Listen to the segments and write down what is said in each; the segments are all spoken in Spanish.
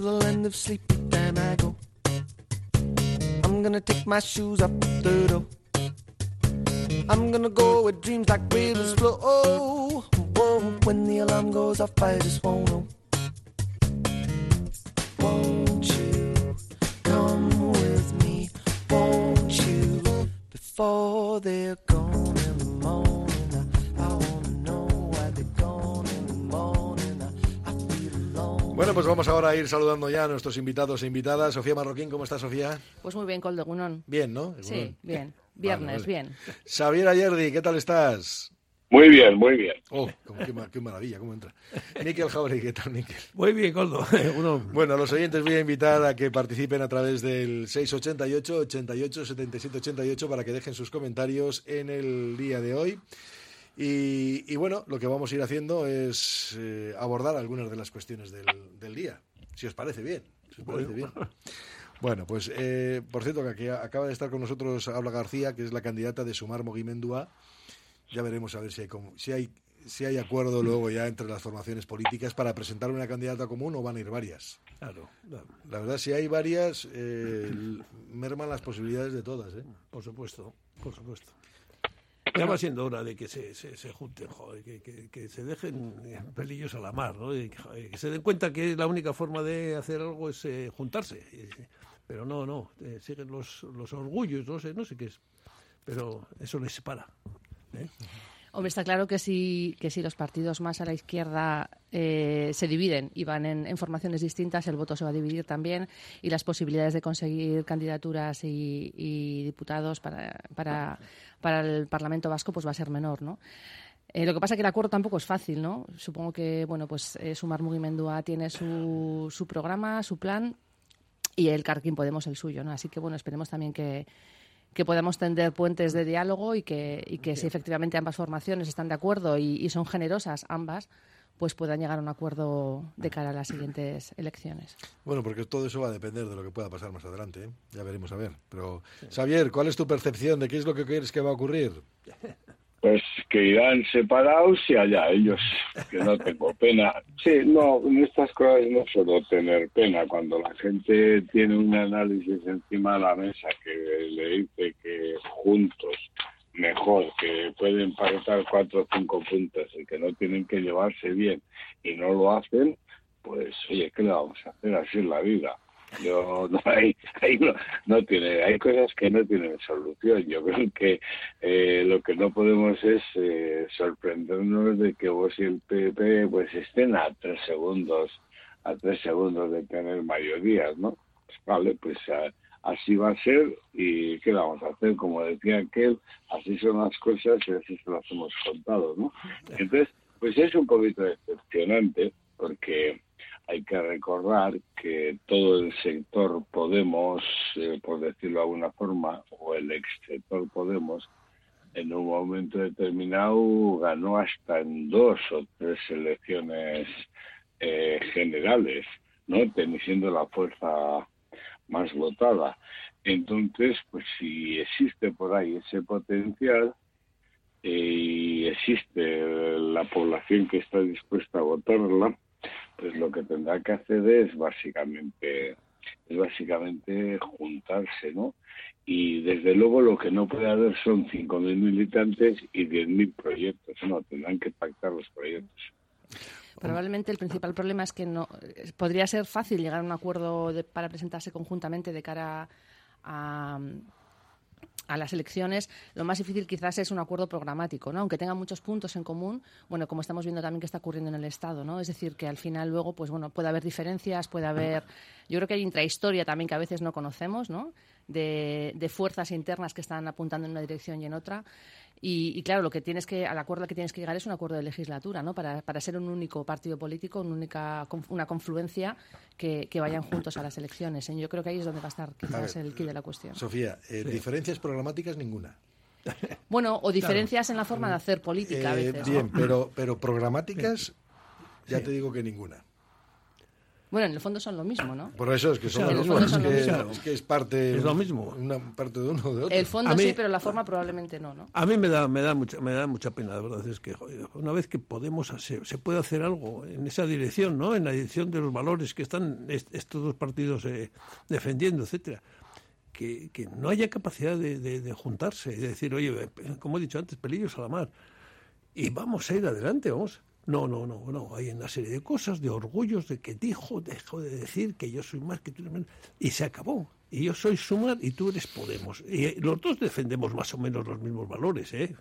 to the land of sleepy time I go. I'm gonna take my shoes off the door. I'm gonna go where dreams like rivers flow. Whoa, when the alarm goes off, I just won't know. Won't you come with me? Won't you? Before they're pues vamos ahora a ir saludando ya a nuestros invitados e invitadas. Sofía Marroquín, ¿cómo está Sofía? Pues muy bien, Coldo Gunón. Bien, ¿no? Sí, bien. Viernes, vale. bien. Xavier Ayerdi, ¿qué tal estás? Muy bien, muy bien. Oh, qué, qué maravilla, cómo entra. Miquel Jauregui, ¿qué tal, Miquel? Muy bien, Coldo. Bueno, a los oyentes voy a invitar a que participen a través del 688 88 77 88 para que dejen sus comentarios en el día de hoy. Y, y bueno, lo que vamos a ir haciendo es eh, abordar algunas de las cuestiones del, del día, si os parece bien. Si os parece bien. Bueno, pues eh, por cierto, que aquí acaba de estar con nosotros Habla García, que es la candidata de Sumar Mogimendua. Ya veremos a ver si hay, si hay si hay acuerdo luego ya entre las formaciones políticas para presentar una candidata común o van a ir varias. claro, claro, La verdad, si hay varias, eh, merman las posibilidades de todas. ¿eh? por supuesto, por supuesto. Ya va siendo hora de que se, se, se junten, joder, que, que, se dejen pelillos a la mar, ¿no? Que, se den cuenta que la única forma de hacer algo es eh, juntarse. Pero no, no, eh, siguen los, los orgullos, no sé, no sé qué es. Pero eso les separa. ¿eh? Hombre, está claro que si, que si los partidos más a la izquierda eh, se dividen y van en, formaciones distintas, el voto se va a dividir también y las posibilidades de conseguir candidaturas y, y diputados para, para, para el Parlamento Vasco pues va a ser menor, ¿no? Eh, lo que pasa es que el acuerdo tampoco es fácil, ¿no? Supongo que, bueno, pues eh, Sumar Mugimendua tiene su, su programa, su plan y el Carquín Podemos el suyo, ¿no? Así que, bueno, esperemos también que, que podamos tender puentes de diálogo y que, y que si efectivamente ambas formaciones están de acuerdo y, y son generosas ambas, pues puedan llegar a un acuerdo de cara a las siguientes elecciones. Bueno, porque todo eso va a depender de lo que pueda pasar más adelante. ¿eh? Ya veremos a ver. Pero, Xavier, ¿cuál es tu percepción de qué es lo que crees que va a ocurrir? Pues que irán separados y allá ellos, que no tengo pena. Sí, no, en estas cosas no suelo tener pena. Cuando la gente tiene un análisis encima de la mesa que le dice que juntos mejor, que pueden pactar cuatro o cinco puntos y que no tienen que llevarse bien y no lo hacen, pues oye, ¿qué le vamos a hacer? Así es la vida. Yo no hay, hay no, no tiene, hay cosas que no tienen solución. Yo creo que eh, lo que no podemos es eh, sorprendernos de que vos y el PP pues estén a tres segundos, a tres segundos de tener mayorías, ¿no? Pues, vale, pues a- así va a ser y qué vamos a hacer, como decía aquel, así son las cosas y así se las hemos contado, ¿no? Entonces, pues es un poquito decepcionante porque hay que recordar que todo el sector Podemos, eh, por decirlo de alguna forma, o el ex sector Podemos, en un momento determinado ganó hasta en dos o tres elecciones eh, generales, ¿no? Ten- siendo la fuerza más votada. Entonces, pues si existe por ahí ese potencial eh, y existe la población que está dispuesta a votarla, pues lo que tendrá que hacer es básicamente es básicamente juntarse, ¿no? Y desde luego lo que no puede haber son 5.000 militantes y 10.000 proyectos, no, tendrán que pactar los proyectos. Probablemente el principal problema es que no podría ser fácil llegar a un acuerdo para presentarse conjuntamente de cara a, a las elecciones. Lo más difícil quizás es un acuerdo programático, ¿no? Aunque tengan muchos puntos en común, bueno, como estamos viendo también que está ocurriendo en el Estado, ¿no? Es decir, que al final luego, pues bueno, puede haber diferencias, puede haber... Yo creo que hay intrahistoria también que a veces no conocemos, ¿no? De, de fuerzas internas que están apuntando en una dirección y en otra. Y, y, claro, lo que tienes que, al acuerdo al que tienes que llegar es un acuerdo de legislatura, ¿no? Para, para ser un único partido político, una única una confluencia que, que vayan juntos a las elecciones. Y yo creo que ahí es donde va a estar quizás ver, el quid de la cuestión. Sofía, eh, diferencias programáticas ninguna. Bueno, o diferencias en la forma de hacer política a Eh, bien, pero, pero programáticas, ya te digo que ninguna. Bueno, en el fondo son lo mismo, ¿no? Por eso es que son Claro, lo mismo. fondo Es son lo que, mismo. es que es parte. Es lo mismo. Una parte de uno o de otro. El fondo mí- sí, pero la forma probablemente no, ¿no? A mí me da, me da mucha, me da mucha pena, la verdad es que joder, una vez que podemos hacer, se puede hacer algo en esa dirección, ¿no? En la dirección de los valores que están est- estos dos partidos eh, defendiendo, etcétera, que, que no haya capacidad de, de- de juntarse y de decir, oye, como he dicho antes, pelillos a la mar y vamos a ir adelante, vamos. No, no, no, no. Hay una serie de cosas, de orgullos, de que dijo, dejó de decir que yo soy más que tú eres menos. Y se acabó. Y yo soy Sumar y tú eres Podemos. Y eh, los dos defendemos más o menos los mismos valores, ¿eh?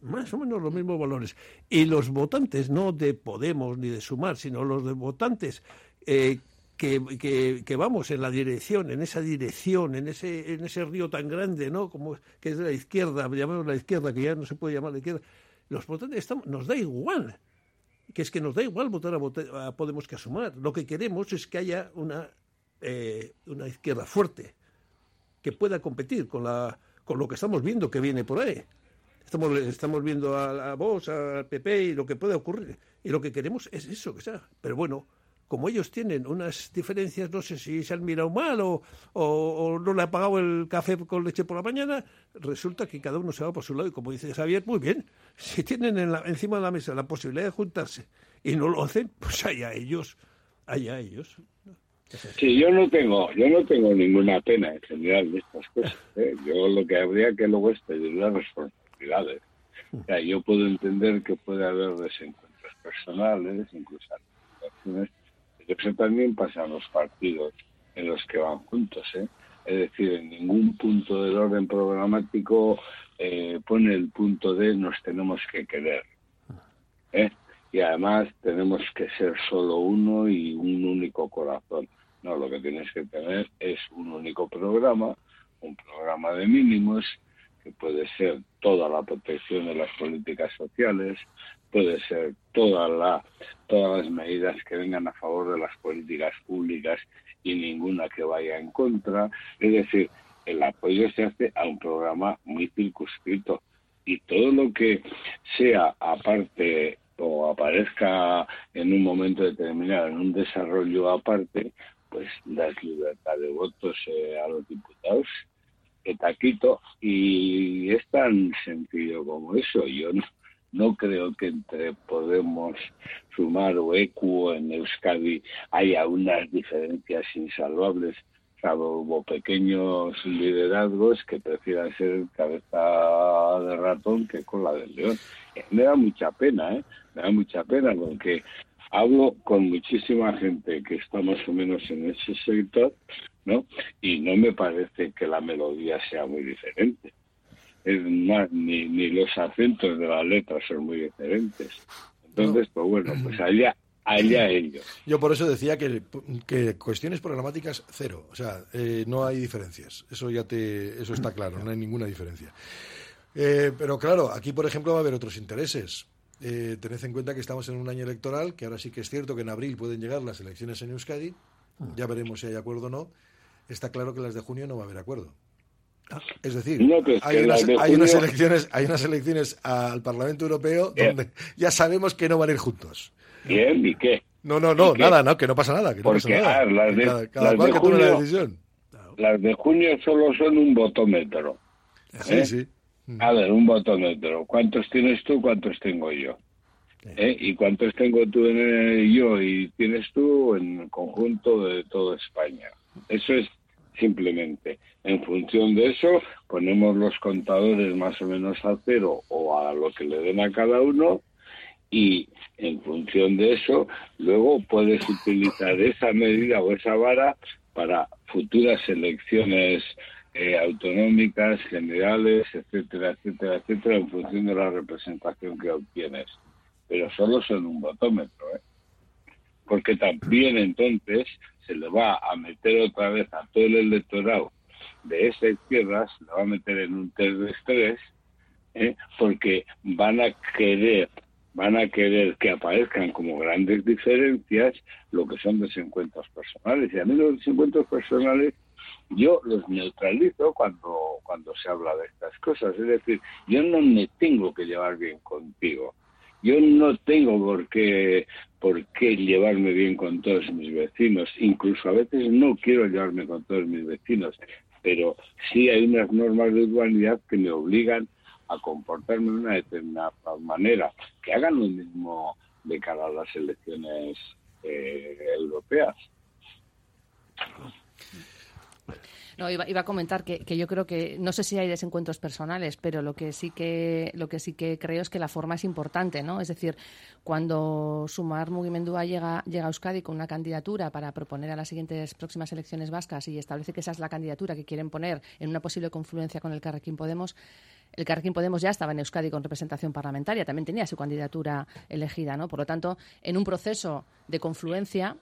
Más o menos los mismos valores. Y los votantes, no de Podemos ni de Sumar, sino los de votantes eh, que, que, que vamos en la dirección, en esa dirección, en ese, en ese río tan grande, ¿no? Como que es de la izquierda, llamamos la izquierda, que ya no se puede llamar la izquierda. Los votantes estamos, nos da igual que es que nos da igual votar a, a Podemos que a Sumar. Lo que queremos es que haya una, eh, una izquierda fuerte que pueda competir con, la, con lo que estamos viendo que viene por ahí. Estamos, estamos viendo a la Vox, al PP y lo que puede ocurrir. Y lo que queremos es eso, que sea. Pero bueno, como ellos tienen unas diferencias, no sé si se han mirado mal o, o- o no le ha pagado el café con leche por la mañana, resulta que cada uno se va por su lado. Y como dice Xavier, muy bien, si tienen en la- encima de la mesa la posibilidad de juntarse y no lo hacen, pues allá ellos, allá ellos. Sí, yo no tengo, yo no tengo ninguna pena en general de estas cosas. ¿eh? Yo lo que habría que luego es pedir las responsabilidades. O sea, yo puedo entender que puede haber desencuentros personales, incluso eso también pasa en los partidos en los que van juntos. ¿eh? Es decir, en ningún punto del orden programático eh, pone el punto de nos tenemos que querer. ¿eh? y además tenemos que ser solo uno y un único corazón. No, lo que tienes que tener es un único programa, un programa de mínimos, que puede ser toda la protección de las políticas sociales, puede ser toda la, todas las medidas que vengan a favor de las políticas públicas y ninguna que vaya en contra. Es decir, el apoyo se hace a un programa muy circunscrito y todo lo que sea aparte o aparezca en un momento determinado en un desarrollo aparte, pues das libertad de votos eh, a los diputados, taquito, y es tan sencillo como eso. Yo no, no creo que entre Podemos, Sumar o ECU en Euskadi haya unas diferencias insalvables, salvo pequeños liderazgos que prefieran ser cabeza de ratón que cola del león. Eh, Me da mucha pena, ¿eh? Me da mucha pena porque hablo con muchísima gente que está más o menos en ese sector, ¿no? Y no me parece que la melodía sea muy diferente. Es más, ni, ni los acentos de las letras son muy diferentes. Entonces, pues bueno, pues allá, allá ellos. Yo por eso decía que, que cuestiones programáticas cero, o sea, eh, no hay diferencias. Eso ya te, eso está claro, no hay ninguna diferencia. Eh, pero claro, aquí por ejemplo va a haber otros intereses. Eh, tened en cuenta que estamos en un año electoral, que ahora sí que es cierto que en abril pueden llegar las elecciones en Euskadi. Ya veremos si hay acuerdo o no. Está claro que las de junio no va a haber acuerdo. Es decir, No, hay, unas, las de hay unas junio- elecciones, hay unas elecciones al Parlamento Europeo Bien. donde ya sabemos que no van a ir juntos. Bien, ¿y qué? No, no, no, nada, no, que no pasa nada, que no Porque, pasa nada. a ver, las de- cada cada las cual de que tome la junio- decisión. Las de junio solo son un botómetro. Sí, ¿eh? sí. A ver, un botómetro. ¿Cuántos tienes tú? ¿Cuántos tengo yo? ¿Eh? ¿Y cuántos tengo tú en el- yo y tienes tú en el conjunto de toda España? Eso es simplemente. En función de eso, ponemos los contadores más o menos a cero o a lo que le den a cada uno y en función de eso, luego puedes utilizar esa medida o esa vara para futuras elecciones eh, autonómicas, generales, etcétera, etcétera, etcétera, en función de la representación que obtienes. Pero solo son un botómetro, ¿eh? Porque también entonces se le va a meter otra vez a todo el electorado de esa izquierda, se le va a meter en un test de estrés, ¿eh? porque van a querer van a querer que aparezcan como grandes diferencias lo que son desencuentros personales. Y a mí los desencuentros personales yo los neutralizo cuando, cuando se habla de estas cosas. Es decir, yo no me tengo que llevar bien contigo. Yo no tengo por qué, por qué llevarme bien con todos mis vecinos, incluso a veces no quiero llevarme con todos mis vecinos, pero sí hay unas normas de urbanidad que me obligan a comportarme de una determinada manera, que hagan lo mismo de cara a las elecciones eh, europeas. No, iba, iba a comentar que, yo creo que no sé si hay desencuentros personales, pero lo que sí que lo que sí que creo es que la forma es importante, ¿no? Es decir, cuando Sumar Mugimendúa llega llega a Euskadi con una candidatura para proponer a las siguientes próximas elecciones vascas y establece que esa es la candidatura que quieren poner en una posible confluencia con el Carrequín Podemos, el Carrequín Podemos ya estaba en Euskadi con representación parlamentaria, también tenía su candidatura elegida, ¿no? Por lo tanto, en un proceso de confluencia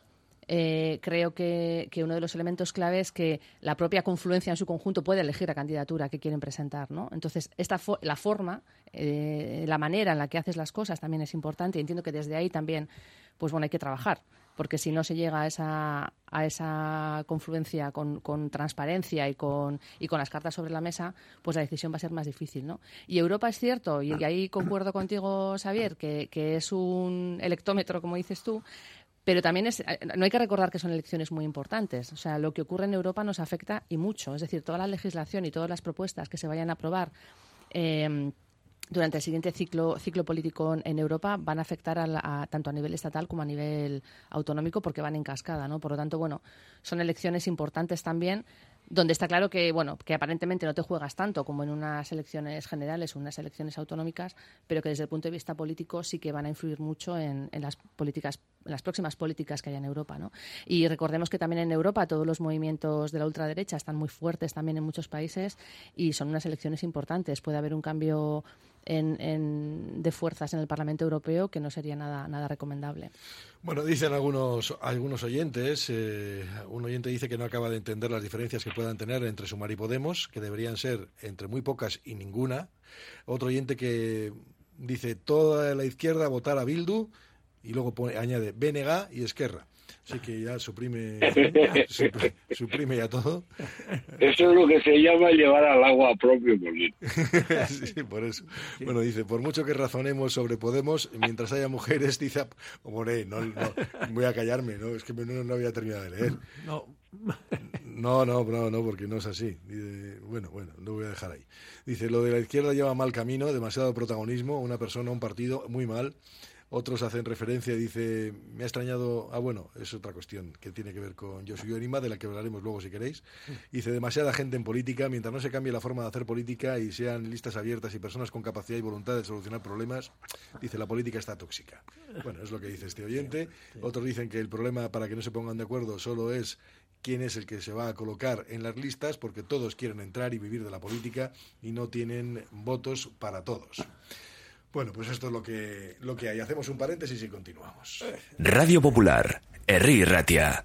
eh, creo que, que, uno de los elementos clave es que la propia confluencia en su conjunto puede elegir la candidatura que quieren presentar. ¿no? Entonces, esta fo la forma, eh, la manera en la que haces las cosas también es importante y entiendo que desde ahí también pues bueno, hay que trabajar porque si no se llega a esa, a esa confluencia con, con, transparencia y con, y con las cartas sobre la mesa, pues la decisión va a ser más difícil. ¿no? Y Europa es cierto, y, y ahí concuerdo contigo, Xavier, que, que es un electómetro, como dices tú, pero también es, no hay que recordar que son elecciones muy importantes. O sea, lo que ocurre en Europa nos afecta y mucho. Es decir, toda la legislación y todas las propuestas que se vayan a aprobar eh, durante el siguiente ciclo, ciclo político en Europa van a afectar a, a, tanto a nivel estatal como a nivel autonómico porque van en cascada, ¿no? Por lo tanto, bueno, son elecciones importantes también donde está claro que bueno que aparentemente no te juegas tanto como en unas elecciones generales o unas elecciones autonómicas pero que desde el punto de vista político sí que van a influir mucho en, las políticas las próximas políticas que haya en Europa ¿no? y recordemos que también en Europa todos los movimientos de la ultraderecha están muy fuertes también en muchos países y son unas elecciones importantes puede haber un cambio en, de fuerzas en el Parlamento Europeo que no sería nada, nada recomendable. Bueno, dicen algunos, algunos oyentes, eh, un oyente dice que no acaba de entender las diferencias que puedan tener entre Sumar y Podemos, que deberían ser entre muy pocas y ninguna. Otro oyente que dice toda la izquierda votar a Bildu y luego añade BNG y Esquerra. Así que ya suprime, suprime, suprime, ya todo. Eso es lo que se llama llevar al agua propio molino. sí, por eso. Sí. Bueno, dice, por mucho que razonemos sobre Podemos, mientras haya mujeres, dice, hombre, no, no, voy a callarme, ¿no? Es que no, no había terminado de leer. No. No, no, no, no, porque no es así. Bueno, bueno, lo voy a dejar ahí. Dice, lo de la izquierda lleva mal camino, demasiado protagonismo, una persona, un partido, muy mal. Otros hacen referencia, dice, me ha extrañado, ah bueno, es otra cuestión que tiene que ver con Josué Orima, de la que hablaremos luego si queréis. Dice, demasiada gente en política, mientras no se cambie la forma de hacer política y sean listas abiertas y personas con capacidad y voluntad de solucionar problemas, dice, la política está tóxica. Bueno, es lo que dice este oyente. Otros dicen que el problema para que no se pongan de acuerdo solo es quién es el que se va a colocar en las listas, porque todos quieren entrar y vivir de la política y no tienen votos para todos. Bueno, pues esto es lo que, lo que hay. Hacemos un paréntesis y continuamos. Radio Popular, Herri Ratia.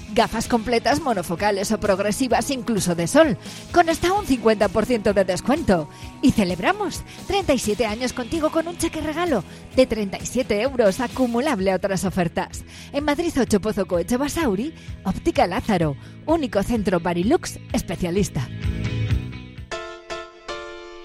Gafas completas monofocales o progresivas incluso de sol, con hasta un 50% de descuento. Y celebramos 37 años contigo con un cheque regalo de 37 euros acumulable a otras ofertas. En Madrid 8 Pozo Coeche Basauri, Óptica Lázaro, único centro Barilux especialista.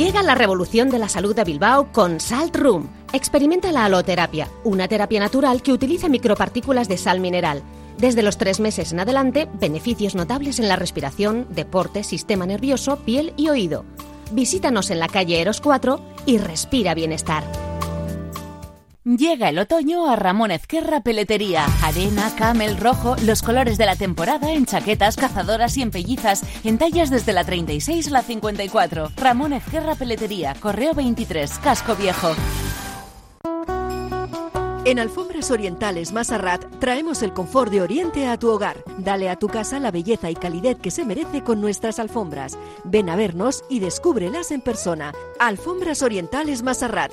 Llega la revolución de la salud de Bilbao con Salt Room. Experimenta la aloterapia, una terapia natural que utiliza micropartículas de sal mineral. Desde los tres meses en adelante, beneficios notables en la respiración, deporte, sistema nervioso, piel y oído. Visítanos en la calle Eros 4 y respira bienestar. Llega el otoño a Ramón Ezquerra Peletería. Arena, camel, rojo, los colores de la temporada en chaquetas, cazadoras y en pellizas, en tallas desde la 36 a la 54. Ramón Ezquerra Peletería, Correo 23, Casco Viejo. En Alfombras Orientales Masarrat traemos el confort de Oriente a tu hogar. Dale a tu casa la belleza y calidez que se merece con nuestras alfombras. Ven a vernos y descúbrelas en persona. Alfombras Orientales Masarrat,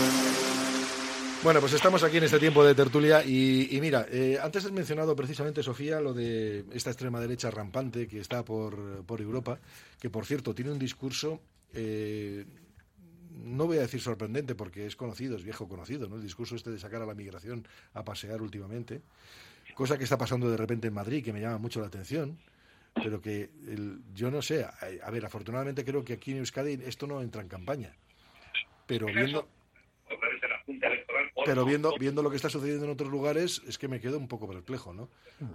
Bueno, pues estamos aquí en este tiempo de tertulia y, y mira, eh, antes has mencionado precisamente, Sofía, lo de esta extrema derecha rampante que está por, por Europa, que por cierto tiene un discurso, eh, no voy a decir sorprendente porque es conocido, es viejo conocido, ¿no? El discurso este de sacar a la migración a pasear últimamente, cosa que está pasando de repente en Madrid, que me llama mucho la atención pero que el, yo no sé, a, a ver, afortunadamente creo que aquí en Euskadi esto no entra en campaña, pero viendo pero viendo viendo lo que está sucediendo en otros lugares es que me quedo un poco perplejo, ¿no?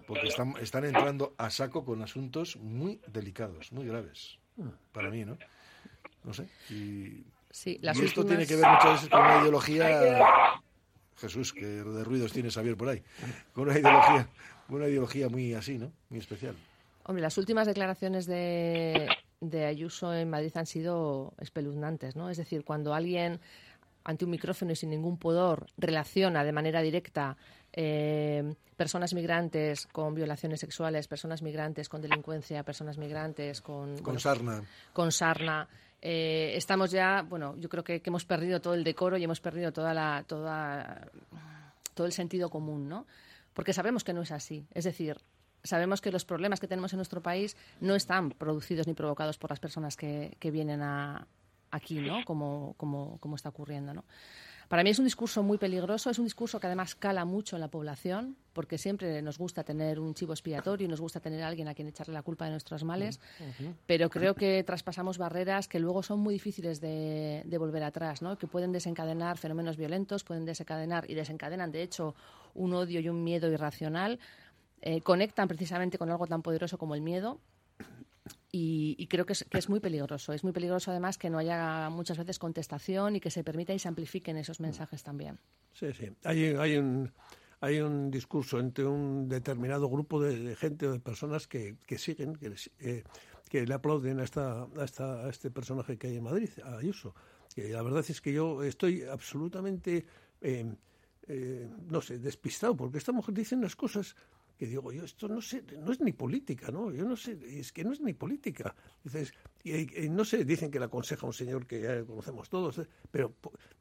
Porque están, están entrando a saco con asuntos muy delicados, muy graves, para mí, ¿no? No sé. Y, Sí, las y esto últimas- tiene que ver muchas veces con una ideología... Jesús, que de ruidos tiene Xavier por ahí. Con una ideología, una ideología muy así, ¿no? Muy especial. Hombre, las últimas declaraciones de, de Ayuso en Madrid han sido espeluznantes, ¿no? Es decir, cuando alguien ante un micrófono y sin ningún pudor relaciona de manera directa eh, personas migrantes con violaciones sexuales, personas migrantes con delincuencia, personas migrantes con... Con bueno, sarna. con sarna. Eh, estamos ya, bueno, yo creo que, que hemos perdido todo el decoro y hemos perdido toda la, toda, todo el sentido común, ¿no? Porque sabemos que no es así. Es decir, sabemos que los problemas que tenemos en nuestro país no están producidos ni provocados por las personas que, que vienen a, aquí, ¿no? Como, como, como está ocurriendo, ¿no? Para mí es un discurso muy peligroso, es un discurso que además cala mucho en la población, porque siempre nos gusta tener un chivo expiatorio y nos gusta tener a alguien a quien echarle la culpa de nuestros males, pero creo que traspasamos barreras que luego son muy difíciles de, de volver atrás, ¿no? que pueden desencadenar fenómenos violentos, pueden desencadenar y desencadenan, de hecho, un odio y un miedo irracional, eh, conectan precisamente con algo tan poderoso como el miedo. Y, y creo que es, que es muy peligroso. Es muy peligroso además que no haya muchas veces contestación y que se permita y se amplifiquen esos mensajes también. Sí, sí. Hay, hay un hay un discurso entre un determinado grupo de, de gente o de personas que, que siguen, que, les- eh, que le aplauden a, esta, a, esta, a este personaje que hay en Madrid, a Ayuso. Que la verdad es que yo estoy absolutamente, eh, eh, no sé, despistado, porque esta mujer dice unas cosas que digo yo, esto no sé, no es ni política, ¿no? Yo no sé, es que no es ni política. Dices, y, y no sé, dicen que le aconseja un señor que ya conocemos todos, ¿eh? pero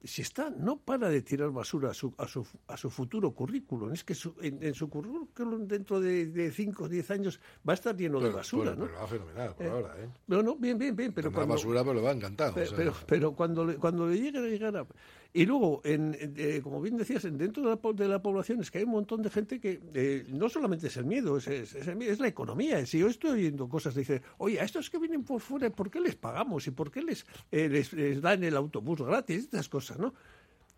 si está, no para de tirar basura a su, a su, a su futuro currículum. Es que su- en, en su currículum dentro de 5 o 10 años va a estar lleno de Pero- basura, pero- ¿no? pero va fenomenal por Eh, ahora, ¿eh? No, no, bien, bien, bien, pero cuando, basura, pero le va encantado. Pe- o sea. pero, pero cuando le, cuando le llegue a llegar a... Y luego, en, eh, como bien decías, en- dentro de la, de la población es que hay un montón de gente que eh, no solamente es el miedo, es, es, la economía. Si yo estoy oyendo cosas, dice, oye, a estos que vienen por fuera, ¿por qué les pagamos? ¿Y por qué les, eh, les dan el autobús gratis? Estas cosas, ¿no?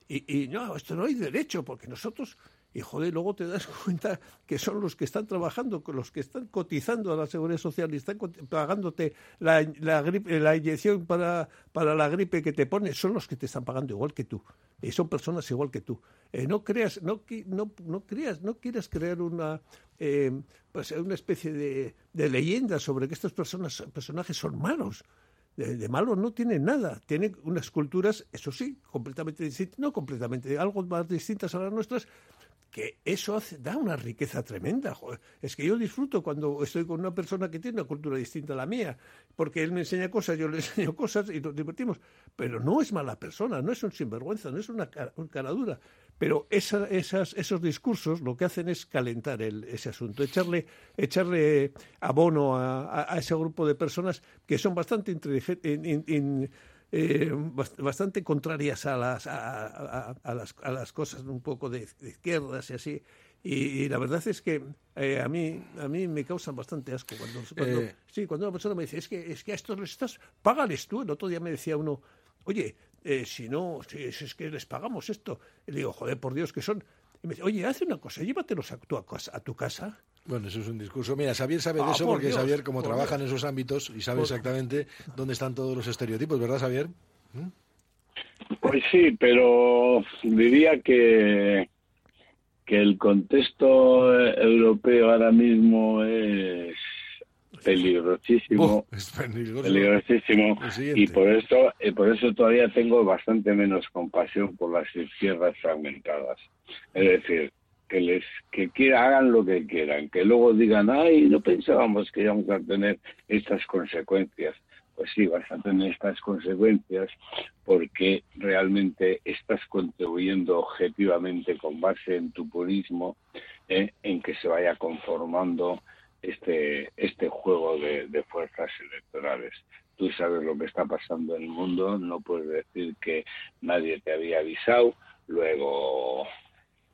Y, y no, esto no hay derecho, porque nosotros, y joder, luego te das cuenta que son los que están trabajando, los que están cotizando a la seguridad social y están pagándote la, inyección para, para la gripe que te pones, son los que te están pagando igual que tú. Y son personas igual que tú. Eh, no creas, no, no, no creas, no quieras crear una, eh, pues una especie de, leyenda sobre que estos personas, personajes son malos de, de malo no tiene nada. Tiene unas culturas, eso sí, completamente distintas, no completamente, algo más distintas a las nuestras, que eso hace, da una riqueza tremenda. Es que yo disfruto cuando estoy con una persona que tiene una cultura distinta a la mía, porque él me enseña cosas, yo le enseño cosas y nos divertimos. Pero no es mala persona, no es un sinvergüenza, no es una, cara- una cara dura. Pero esa- esas, esos discursos lo que hacen es calentar el- ese asunto, echarle, echarle abono a ese grupo de personas que son bastante inteligentes. Eh, bast- bastante contrarias a las, a, a- a las, a las cosas un poco de, de izquierdas y así. Y, y la verdad es que eh, a mí a mí me causan bastante asco cuando, cuando- Eh. sí, cuando una persona me dice es que es que a estos les estás págales tú el otro día me decía uno oye eh, si no si, es que les pagamos esto y le digo joder por Dios que son y me dice oye haz una cosa llévatelos a tu, a tu casa Bueno, eso es un discurso. Mira, Xavier sabe de Ah, eso por porque Dios, Xavier, como por trabaja Dios. en esos ámbitos y sabe Por- exactamente dónde están todos los estereotipos, ¿verdad, Xavier? Pues sí, pero diría que, que el contexto europeo ahora mismo es peligrosísimo. Es peligroso. peligrosísimo y por eso y por eso todavía tengo bastante menos compasión por las izquierdas fragmentadas es decir que les que quiera, hagan lo que quieran que luego digan ay no pensábamos que íbamos a tener estas consecuencias pues sí vas a tener estas consecuencias porque realmente estás contribuyendo objetivamente con base en tu purismo eh, en que se vaya conformando este este juego de, de fuerzas electorales. Tú sabes lo que está pasando en el mundo, no puedes decir que nadie te había avisado. Luego,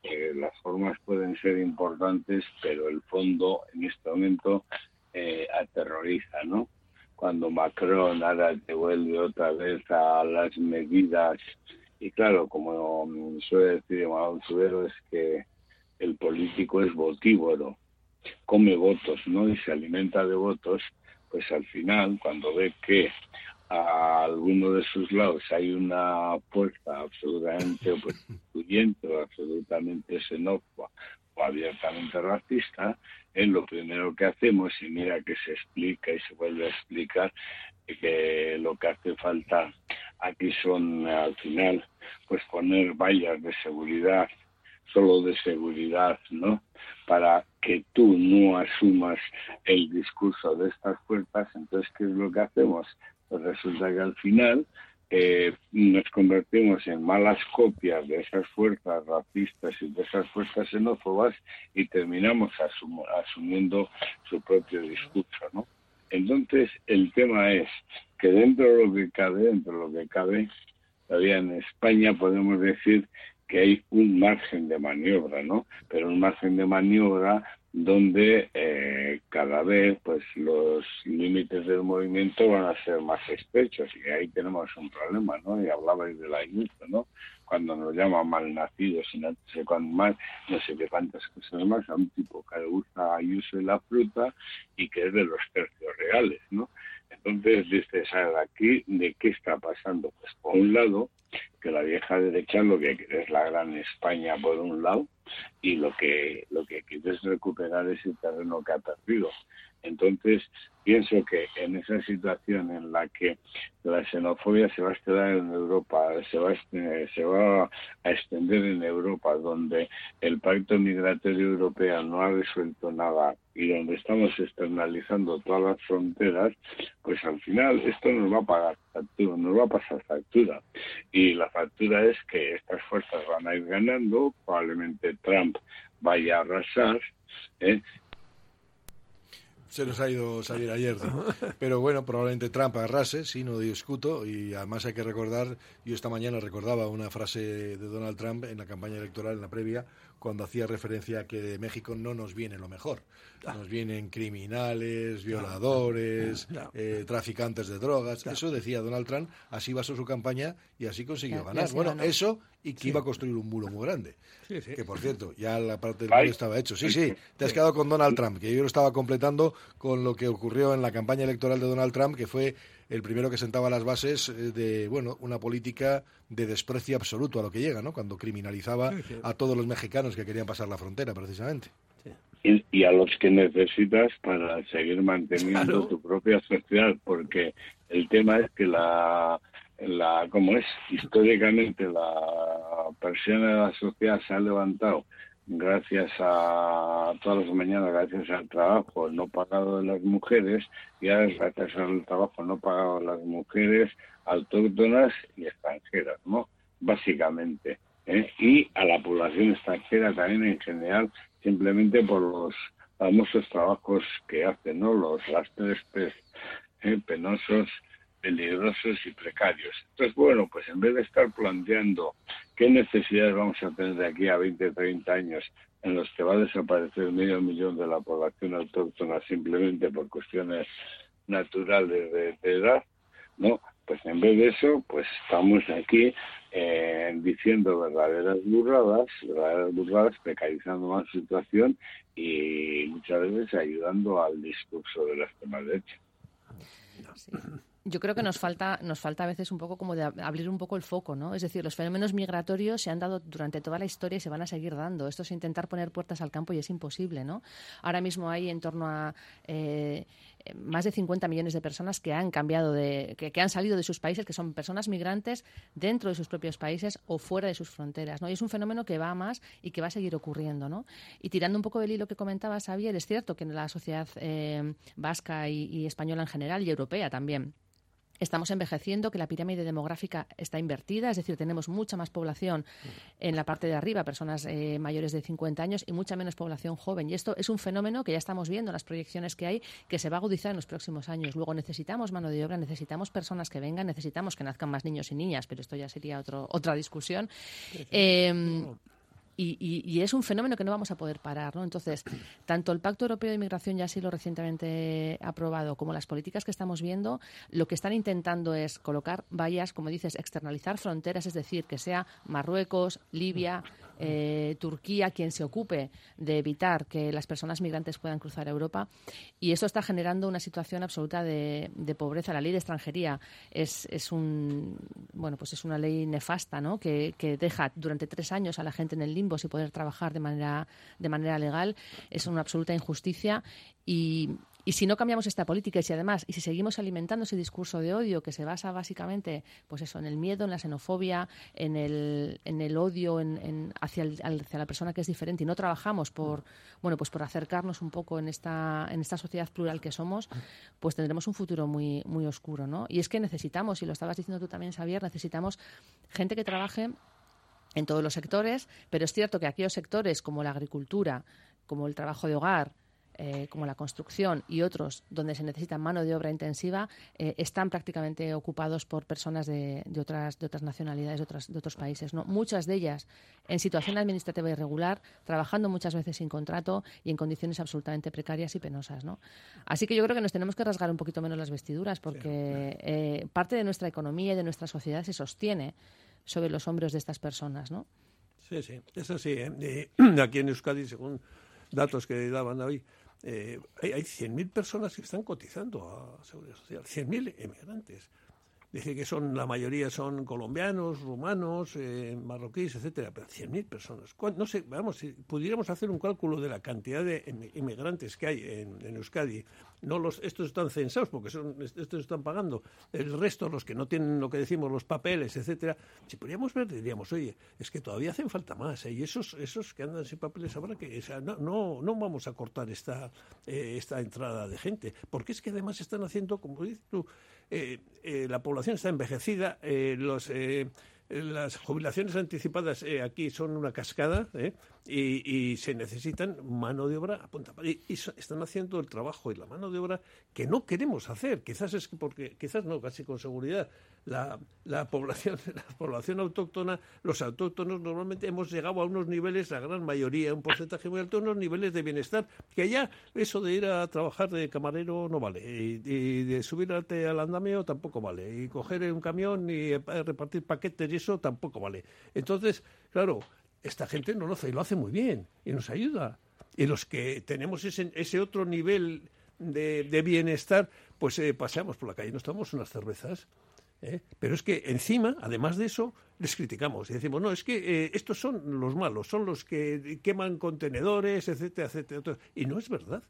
eh, las formas pueden ser importantes, pero el fondo en este momento eh, aterroriza, ¿no? Cuando Macron ahora te vuelve otra vez a las medidas, y claro, como suele decir Manuel Subero, es que el político es votívoro come votos, ¿no? Y se alimenta de votos, pues al final, cuando ve que a alguno de sus lados hay una fuerza absolutamente o absolutamente xenófoba o abiertamente racista, es lo primero que hacemos, y mira que se explica y se vuelve a explicar, que lo que hace falta aquí son, al final, pues poner vallas de seguridad solo de seguridad, ¿no? Para que tú no asumas el discurso de estas fuerzas, entonces, ¿qué es lo que hacemos? Resulta que al final eh, nos convertimos en malas copias de esas fuerzas racistas y de esas fuerzas xenófobas y terminamos asum- asumiendo su propio discurso, ¿no? Entonces, el tema es que dentro de lo que cabe, dentro de lo que cabe, todavía en España podemos decir que hay un margen de maniobra, ¿no? Pero un margen de maniobra donde eh, cada vez pues los límites del movimiento van a ser más estrechos y ahí tenemos un problema, ¿no? Y hablabais de la Ayuso, ¿no? Cuando nos llaman malnacidos y no sé cuánto más, no sé qué tantas cosas más, a un tipo que le gusta Ayuso y la fruta y que es de los tercios reales, ¿no? Entonces dices, ¿sabes aquí de qué está pasando? Pues por un lado, que la vieja derecha lo que quiere es la gran España por un lado y lo que lo que quiere es recuperar ese terreno que ha perdido. Entonces, pienso que en esa situación en la que la xenofobia se va a extender en Europa, se va a, este- se va a extender en Europa, donde el pacto migratorio europeo no ha resuelto nada y donde estamos externalizando todas las fronteras, pues al final esto nos va a pagar factura, nos va a pasar factura. Y la factura es que estas fuerzas van a ir ganando, probablemente Trump vaya a arrasar, ¿eh? Se nos ha ido salir ayer. ¿no? Pero bueno, probablemente Trump arrase, sí, no discuto. Y además hay que recordar, yo esta mañana recordaba una frase de Donald Trump en la campaña electoral, en la previa, cuando hacía referencia a que de México no nos viene lo mejor. Nos vienen criminales, violadores, eh, traficantes de drogas. Eso decía Donald Trump, así basó su campaña y así consiguió ganar. Bueno, ganó. eso y que iba a construir un muro muy grande. Sí, sí. Que por cierto, ya la parte del muro estaba hecho. Sí, sí, te has quedado con Donald Trump, que yo lo estaba completando con lo que ocurrió en la campaña electoral de Donald Trump, que fue el primero que sentaba las bases eh, de, bueno, una política de desprecio absoluto a lo que llega, ¿no? Cuando criminalizaba a todos los mexicanos que querían pasar la frontera, precisamente. y, y a los que necesitas para seguir manteniendo Claro. tu propia sociedad, porque el tema es que la, la como es históricamente la persiana de la sociedad se ha levantado gracias a todas las mañanas, gracias al trabajo no pagado de las mujeres y ahora es gracias al trabajo no pagado de las mujeres autóctonas y extranjeras, ¿no? Básicamente. ¿eh? Y a la población extranjera también en general, simplemente por los famosos trabajos que hacen, ¿no? Los las tres P's, ¿eh? penosos, peligrosos y precarios. Entonces, bueno, pues en vez de estar planteando qué necesidades vamos a tener de aquí a 20, 30 años en los que va a desaparecer medio millón de la población autóctona simplemente por cuestiones naturales de, de edad, no, pues en vez de eso, pues estamos aquí eh, diciendo verdaderas burradas, verdaderas burradas, precarizando más la situación y muchas veces ayudando al discurso de la extrema derecha. Yo creo que nos falta, nos falta a veces un poco como de ab- abrir un poco el foco, ¿no? Es decir, los fenómenos migratorios se han dado durante toda la historia y se van a seguir dando. Esto es intentar poner puertas al campo y es imposible, ¿no? Ahora mismo hay en torno a eh, eh, más de 50 millones de personas que han cambiado de, que, que han salido de sus países, que son personas migrantes dentro de sus propios países o fuera de sus fronteras, ¿no? Y es un fenómeno que va más y que va a seguir ocurriendo, ¿no? Y tirando un poco del hilo que comentaba Xavier, es cierto que en la sociedad eh, vasca y española en general y europea también Estamos envejeciendo, que la pirámide demográfica está invertida, es decir, tenemos mucha más población en la parte de arriba, personas eh, mayores de 50 años, y mucha menos población joven. Y esto es un fenómeno que ya estamos viendo en las proyecciones que hay, que se va a agudizar en los próximos años. Luego necesitamos mano de obra, necesitamos personas que vengan, necesitamos que nazcan más niños y niñas, pero esto ya sería otro, otra discusión. Eh, y, y- y es un fenómeno que no vamos a poder parar, ¿no? Entonces, tanto el Pacto Europeo de Inmigración ya ha sido recientemente aprobado, como las políticas que estamos viendo, lo que están intentando es colocar vallas, como dices, externalizar fronteras, es decir, que sea Marruecos, Libia, eh, Turquía quien se ocupe de evitar que las personas migrantes puedan cruzar Europa. Y eso está generando una situación absoluta de, de pobreza. La ley de extranjería es, es un bueno pues es una ley nefasta, ¿no? Que, que deja durante tres años a la gente en el limbo sin poder trabajar de manera de manera legal. Es una absoluta injusticia y y si no cambiamos esta política y si además y si seguimos alimentando ese discurso de odio que se basa básicamente pues eso en el miedo en la xenofobia en el, en el odio en, en- hacia, el- hacia la persona que es diferente y no trabajamos por bueno pues por acercarnos un poco en esta en esta sociedad plural que somos pues tendremos un futuro muy muy oscuro no y es que necesitamos y lo estabas diciendo tú también Xavier necesitamos gente que trabaje en todos los sectores, pero es cierto que aquellos sectores como la agricultura, como el trabajo de hogar, eh, como la construcción y otros donde se necesita mano de obra intensiva, eh, están prácticamente ocupados por personas de, de otras, de otras nacionalidades, de, otras, de otros países. ¿no? Muchas de ellas en situación administrativa irregular, trabajando muchas veces sin contrato y en condiciones absolutamente precarias y penosas. ¿no? Así que yo creo que nos tenemos que rasgar un poquito menos las vestiduras porque eh, parte de nuestra economía y de nuestra sociedad se sostiene sobre los hombros de estas personas, ¿no? Sí, sí, es así. ¿eh? Eh, aquí en Euskadi, según datos que daban hoy, eh, hay, hay 100.000 personas que están cotizando a Seguridad Social, 100.000 emigrantes. Dice que son la mayoría son colombianos, rumanos, eh, marroquíes, etcétera, pero 100.000 personas. ¿Cuán- No sé, vamos, si pudiéramos hacer un cálculo de la cantidad de em- inmigrantes que hay en, Euskadi, no los estos están censados porque son estos están pagando, el resto los que no tienen lo que decimos los papeles, etcétera. Si podríamos ver diríamos, oye, es que todavía hacen falta más, ¿eh? y esos esos que andan sin papeles habrá que, no no no vamos a cortar esta eh, esta entrada de gente, porque es que además están haciendo, como dices tú, eh, la población está envejecida, eh, los, eh, las jubilaciones anticipadas eh, aquí son una cascada ¿eh? y, y se necesitan mano de obra a punta y, y están haciendo el trabajo y la mano de obra que no queremos hacer. Quizás es que porque, quizás no, casi con seguridad. La, la población, la población autóctona, los autóctonos normalmente hemos llegado a unos niveles, la gran mayoría, un porcentaje muy alto, unos niveles de bienestar, que ya eso de ir a trabajar de camarero no vale, y, de subirte al andamio tampoco vale, y coger un camión y eh, repartir paquetes y eso tampoco vale. Entonces, claro, esta gente no lo hace y lo hace muy bien y nos ayuda. Y los que tenemos ese, ese otro nivel de, de bienestar, pues eh, paseamos por la calle, nos tomamos unas cervezas. ¿Eh? Pero es que encima, además de eso, les criticamos y decimos, no, es que eh, estos son los malos, son los que queman contenedores, etcétera, etcétera. etcétera. Y no es verdad.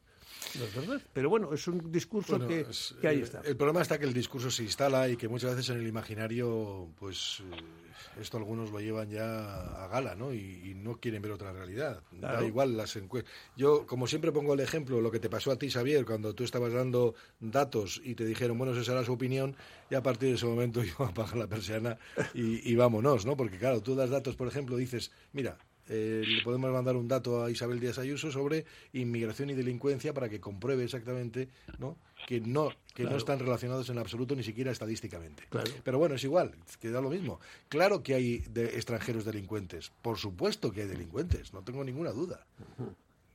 No es verdad. Pero bueno, es un discurso Bueno, que, es- que ahí el- está. El problema está que el discurso se instala y que muchas veces en el imaginario, pues eh, esto algunos lo llevan ya a gala, ¿no? Y, y no quieren ver otra realidad. Da igual las encuestas. Yo, como siempre pongo el ejemplo, lo que te pasó a ti, Xavier, cuando tú estabas dando datos y te dijeron, bueno, esa era su opinión, y a partir de ese momento yo apago la persiana y, y vámonos, ¿no? Porque claro, tú das datos, por ejemplo, dices, mira, eh, le podemos mandar un dato a Isabel Díaz Ayuso sobre inmigración y delincuencia para que compruebe exactamente ¿no? que no que no están relacionados en absoluto ni siquiera estadísticamente. Claro. Pero bueno, es igual, que da lo mismo. Claro que hay de extranjeros delincuentes, por supuesto que hay delincuentes, no tengo ninguna duda.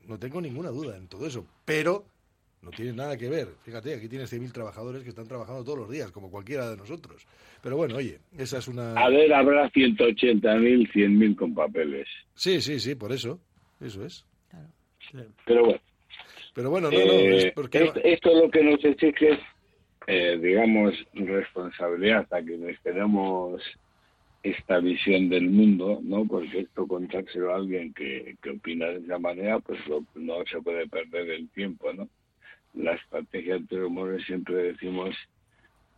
No tengo ninguna duda en todo eso, pero no tiene nada que ver. Fíjate, aquí tienes 100.000 trabajadores que están trabajando todos los días, como cualquiera de nosotros. Pero bueno, oye, esa es una... A ver, habrá 180.000, 100.000 con papeles. Sí, sí, sí, por eso. Eso es. Pero bueno. Pero bueno, no, no, Eh, es porque... esto, esto lo que nos exige es, eh, digamos, responsabilidad a quienes tenemos esta visión del mundo, ¿no? Porque esto contárselo a alguien que, que opina de esa manera, pues lo- no se puede perder el tiempo, ¿no? La estrategia entre humores siempre decimos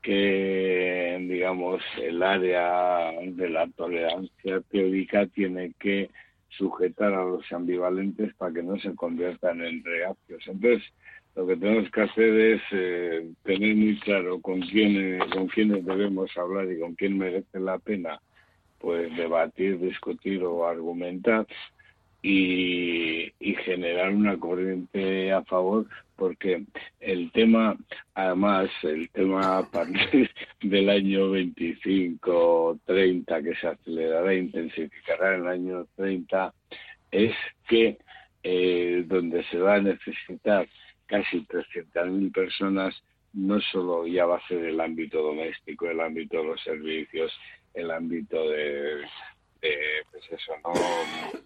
que, digamos, el área de la tolerancia teórica tiene que sujetar a los ambivalentes para que no se conviertan en reacios. Entonces, lo que tenemos que hacer es eh, tener muy claro con quién con quiénes debemos hablar y con quién merece la pena pues debatir, discutir o argumentar y, generar una corriente a favor porque el tema además el tema a partir del año 25 30 que se acelerará e intensificará en el año 30 es que eh, donde se va a necesitar casi 300.000 personas no solo ya va a ser el ámbito doméstico, el ámbito de los servicios, el ámbito de, de, pues eso, no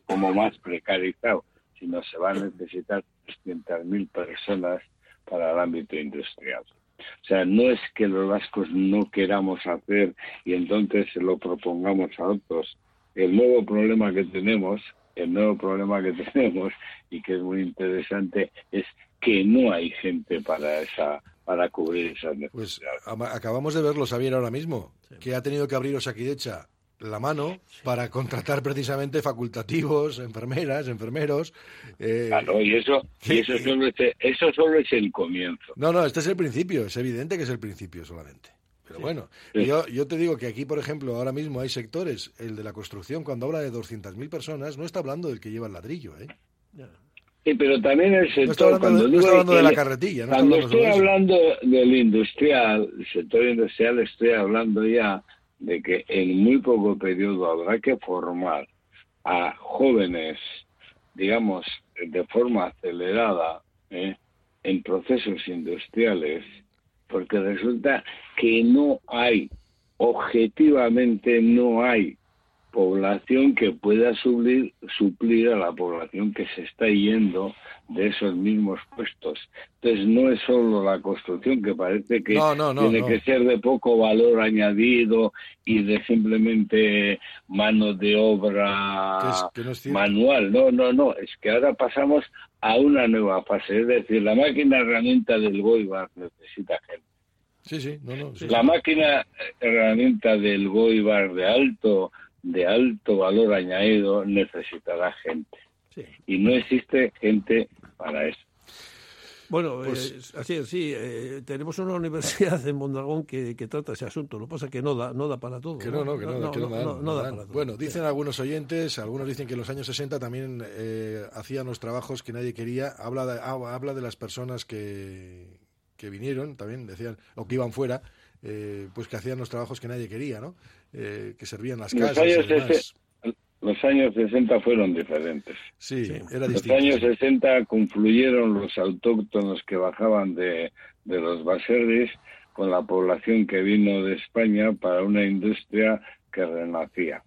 como más precarizado, sino se van a necesitar 300.000 personas para el ámbito industrial. O sea, no es que los vascos no queramos hacer y entonces se lo propongamos a otros. El nuevo problema que tenemos, el nuevo problema que tenemos y que es muy interesante es que no hay gente para esa para cubrir esas Pues necesidades. ama- acabamos de verlo, Xavier, ahora mismo, que ha tenido que abrir Osakidecha la mano para contratar precisamente facultativos, enfermeras, enfermeros. eh, Claro, y eso, y eso, solo es, eso solo es el comienzo. No, no, este es el principio, es evidente que es el principio solamente. Pero bueno, Sí. yo, yo te digo que aquí, por ejemplo, ahora mismo hay sectores, el de la construcción, cuando habla de 200.000 personas, no está hablando del que lleva el ladrillo, ¿eh? Sí, pero también el sector. está hablando de- cuando no digo está hablando de la carretilla, no cuando hablando estoy eso. hablando del industrial, el sector industrial, estoy hablando ya de que en muy poco periodo habrá que formar a jóvenes, digamos, de forma acelerada, ¿eh? en procesos industriales, porque resulta que no hay, objetivamente no hay población que pueda suplir, suplir a la población que se está yendo de esos mismos puestos. Entonces no es solo la construcción que parece que No, no, no, tiene que ser de poco valor añadido y de simplemente mano de obra Que es- que manual. No, no, no. Es que ahora pasamos a una nueva fase. Es decir, la máquina herramienta del Goibar necesita gente. Sí, sí, no, no. sí. La máquina eh, herramienta del Goibar de alto de alto valor añadido necesitará gente. Y no existe gente para eso. Bueno, Pues- eh, así es, sí. eh, tenemos una universidad en Mondragón que, que trata ese asunto. Lo que pasa es que no da, no da para todo. Que no, no, que no, que no, dan, no no da dan. para todo. Bueno, dicen algunos oyentes, algunos dicen que en los años 60 también eh, hacían los trabajos que nadie quería. Habla de, ah, habla de las personas que, que vinieron, también decían, o que iban fuera, eh, pues que hacían los trabajos que nadie quería, ¿no? Eh, que servían las Los casas y demás. los años 60 fueron diferentes. Sí, era Los años 60 confluyeron los autóctonos que bajaban de, de los baserris con la población que vino de España para una industria que renacía.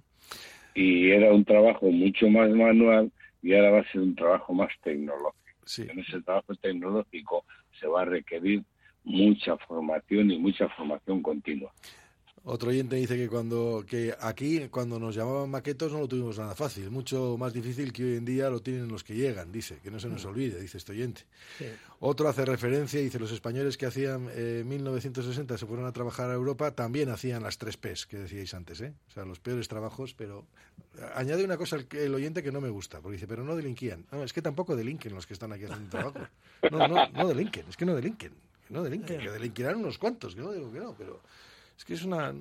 Y era un trabajo mucho más manual y ahora va a ser un trabajo más tecnológico. En ese trabajo tecnológico se va a requerir mucha formación y mucha formación continua. Otro oyente dice que cuando que aquí cuando nos llamaban maquetos no lo tuvimos nada fácil, mucho más difícil que hoy en día lo tienen los que llegan, dice, que no se nos olvide, dice este oyente. Otro hace referencia, dice, los españoles que hacían eh, 1960 se fueron a trabajar a Europa, también hacían las tres P's que decíais antes, ¿eh? O sea, los peores trabajos, pero añade una cosa el oyente que no me gusta, porque dice, pero no delinquían. No, es que tampoco delinquen los que están aquí haciendo trabajo. No, no, no delinquen, es que no delinquen, que no delinquen, que delinquirán unos cuantos, que no digo que no, pero Es que es una...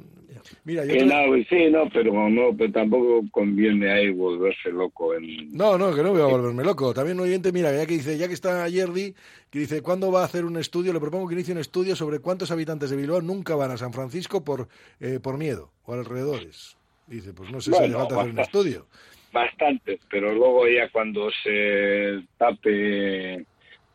Mira, yo Que no, sí, no, pero no, pero tampoco conviene ahí volverse loco en... No, no, que no voy a volverme loco. También un oyente, mira, ya que dice, ya que está Yerdi, que dice, ¿cuándo va a hacer un estudio? Le propongo que inicie un estudio sobre cuántos habitantes de Bilbao nunca van a San Francisco por, eh, por miedo o alrededores. Dice, pues no sé si hace Bueno, falta hacer un estudio. Bastantes, pero luego ya cuando se tape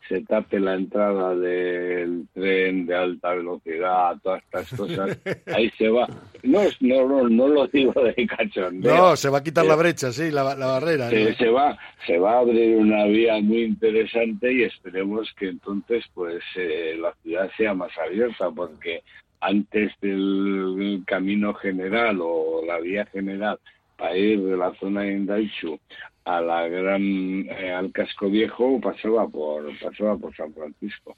se tape la entrada del tren de alta velocidad, todas estas cosas, ahí se va. No, no, no, no lo digo de cachondeo. No, se va a quitar Eh, la brecha, sí, la, la barrera. se, ¿no? se va se va a abrir una vía muy interesante y esperemos que entonces pues eh, la ciudad sea más abierta porque antes del camino general o la vía general para ir de la zona de Indaichu a la gran eh, al casco viejo pasaba por pasaba por San Francisco o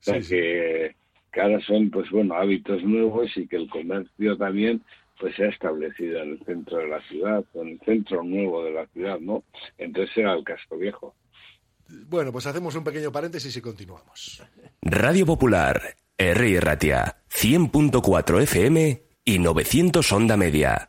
sea Sí, sí. que, que ahora son pues bueno hábitos nuevos y que el comercio también pues se ha establecido en el centro de la ciudad, en el centro nuevo de la ciudad, ¿no? Entonces era el casco viejo. Bueno, pues hacemos un pequeño paréntesis y continuamos. Radio Popular, R. Ratia, 100.4 FM y 900 Onda Media.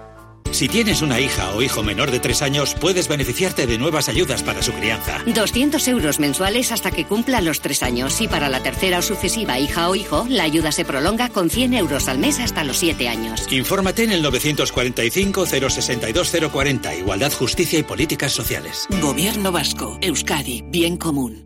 Si tienes una hija o hijo menor de tres años, puedes beneficiarte de nuevas ayudas para su crianza. 200 euros mensuales hasta que cumpla los tres años y para la tercera o sucesiva hija o hijo, la ayuda se prolonga con 100 euros al mes hasta los siete años. Infórmate en el 945 062 040, Igualdad, Justicia y Políticas Sociales. Gobierno Vasco, Euskadi, Bien Común.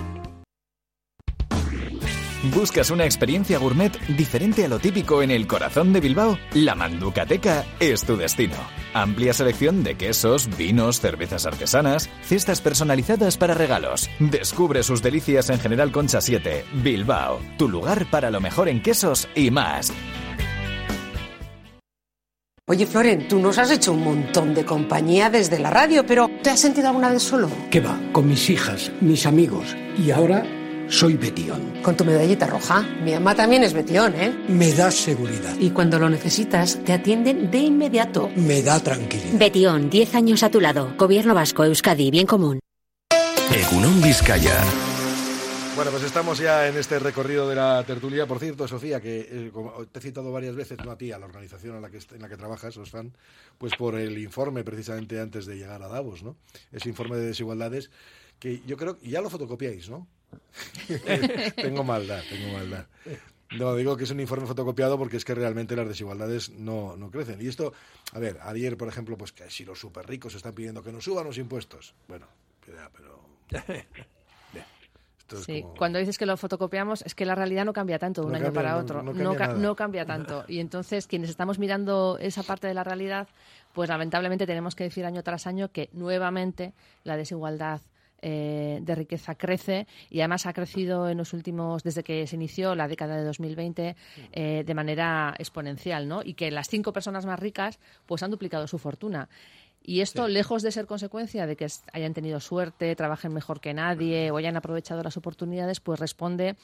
¿Buscas una experiencia gourmet diferente a lo típico en el corazón de Bilbao? La Manducateca es tu destino. Amplia selección de quesos, vinos, cervezas artesanas, cestas personalizadas para regalos. Descubre sus delicias en General Concha 7, Bilbao, tu lugar para lo mejor en quesos y más. Oye, Floren, tú nos has hecho un montón de compañía desde la radio, pero ¿te has sentido alguna vez solo? ¿Qué va? Con mis hijas, mis amigos y ahora soy Betión. Con tu medallita roja. Mi mamá también es Betión, ¿eh? Me da seguridad, Y cuando lo necesitas, te atienden de inmediato. me da tranquilidad. Betión, 10 años a tu lado. Gobierno Vasco, Euskadi, Bien Común. Egunon Vizcaya. Bueno, pues estamos ya en este recorrido de la tertulia. Por cierto, Sofía, que eh, como te he citado varias veces, no a ti, a la organización en la que, en la que trabajas, Osfan, pues por el informe precisamente antes de llegar a Davos, ¿no? Ese informe de desigualdades que yo creo que ya lo fotocopiáis, ¿no? tengo maldad, tengo maldad. No, digo que es un informe fotocopiado porque es que realmente las desigualdades no, no crecen. Y esto, a ver, ayer, por ejemplo, pues que si los súper ricos están pidiendo que nos suban los impuestos. Bueno, ya, pero... Sí, como- cuando dices que lo fotocopiamos, es que la realidad no cambia tanto de un No año cambia, para otro. no No, cambia no cambia tanto. Y entonces, quienes estamos mirando esa parte de la realidad, pues lamentablemente tenemos que decir año tras año que nuevamente la desigualdad eh, de riqueza crece y además ha crecido en los últimos, desde que se inició la década de 2020, eh, de manera exponencial, ¿no? Y que las cinco personas más ricas, pues han duplicado su fortuna. Y esto, lejos de ser consecuencia de que hayan tenido suerte, trabajen mejor que nadie o hayan aprovechado las oportunidades, pues responde